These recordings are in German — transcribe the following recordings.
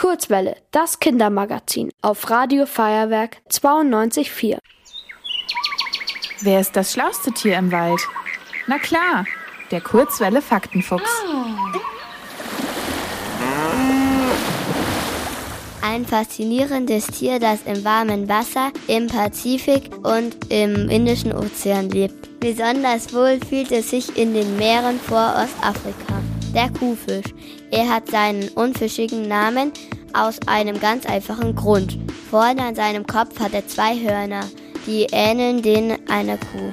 Kurzwelle, das Kindermagazin auf Radio Feuerwerk 92.4. Wer ist das schlauste Tier im Wald? Na klar, der Kurzwelle Faktenfuchs. Ein faszinierendes Tier, das im warmen Wasser, im Pazifik und im Indischen Ozean lebt. Besonders wohl fühlt es sich in den Meeren vor Ostafrika. Der Kuhfisch. Er hat seinen unfischigen Namen aus einem ganz einfachen Grund. Vorne an seinem Kopf hat er zwei Hörner, die ähneln denen einer Kuh.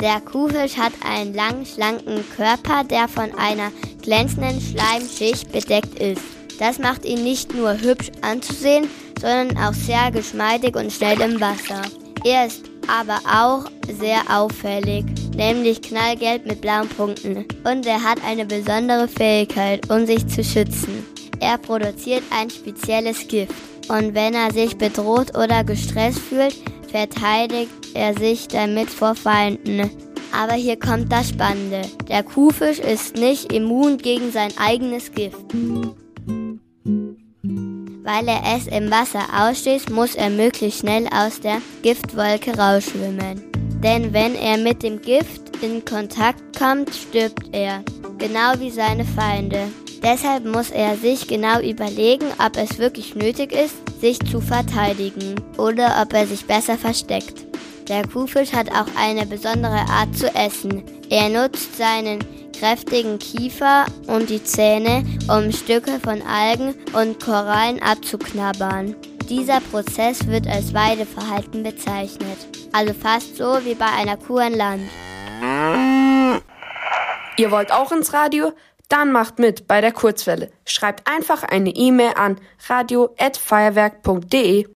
Der Kuhfisch hat einen langen, schlanken Körper, der von einer glänzenden Schleimschicht bedeckt ist. Das macht ihn nicht nur hübsch anzusehen, sondern auch sehr geschmeidig und schnell im Wasser. Er ist aber auch sehr auffällig, nämlich knallgelb mit blauen Punkten. Und er hat eine besondere Fähigkeit, um sich zu schützen. Er produziert ein spezielles Gift. Und wenn er sich bedroht oder gestresst fühlt, verteidigt er sich damit vor Feinden. Aber hier kommt das Spannende. Der Kuhfisch ist nicht immun gegen sein eigenes Gift. Weil er es im Wasser ausstößt, muss er möglichst schnell aus der Giftwolke rausschwimmen. Denn wenn er mit dem Gift in Kontakt kommt, stirbt er. Genau wie seine Feinde. Deshalb muss er sich genau überlegen, ob es wirklich nötig ist, sich zu verteidigen oder ob er sich besser versteckt. Der Kuhfisch hat auch eine besondere Art zu essen. Er nutzt seinen kräftigen Kiefer und die Zähne, um Stücke von Algen und Korallen abzuknabbern. Dieser Prozess wird als Weideverhalten bezeichnet, also fast so wie bei einer Kuh an Land. Ihr wollt auch ins Radio? Dann macht mit bei der Kurzwelle. Schreibt einfach eine E-Mail an radio@feuerwerk.de.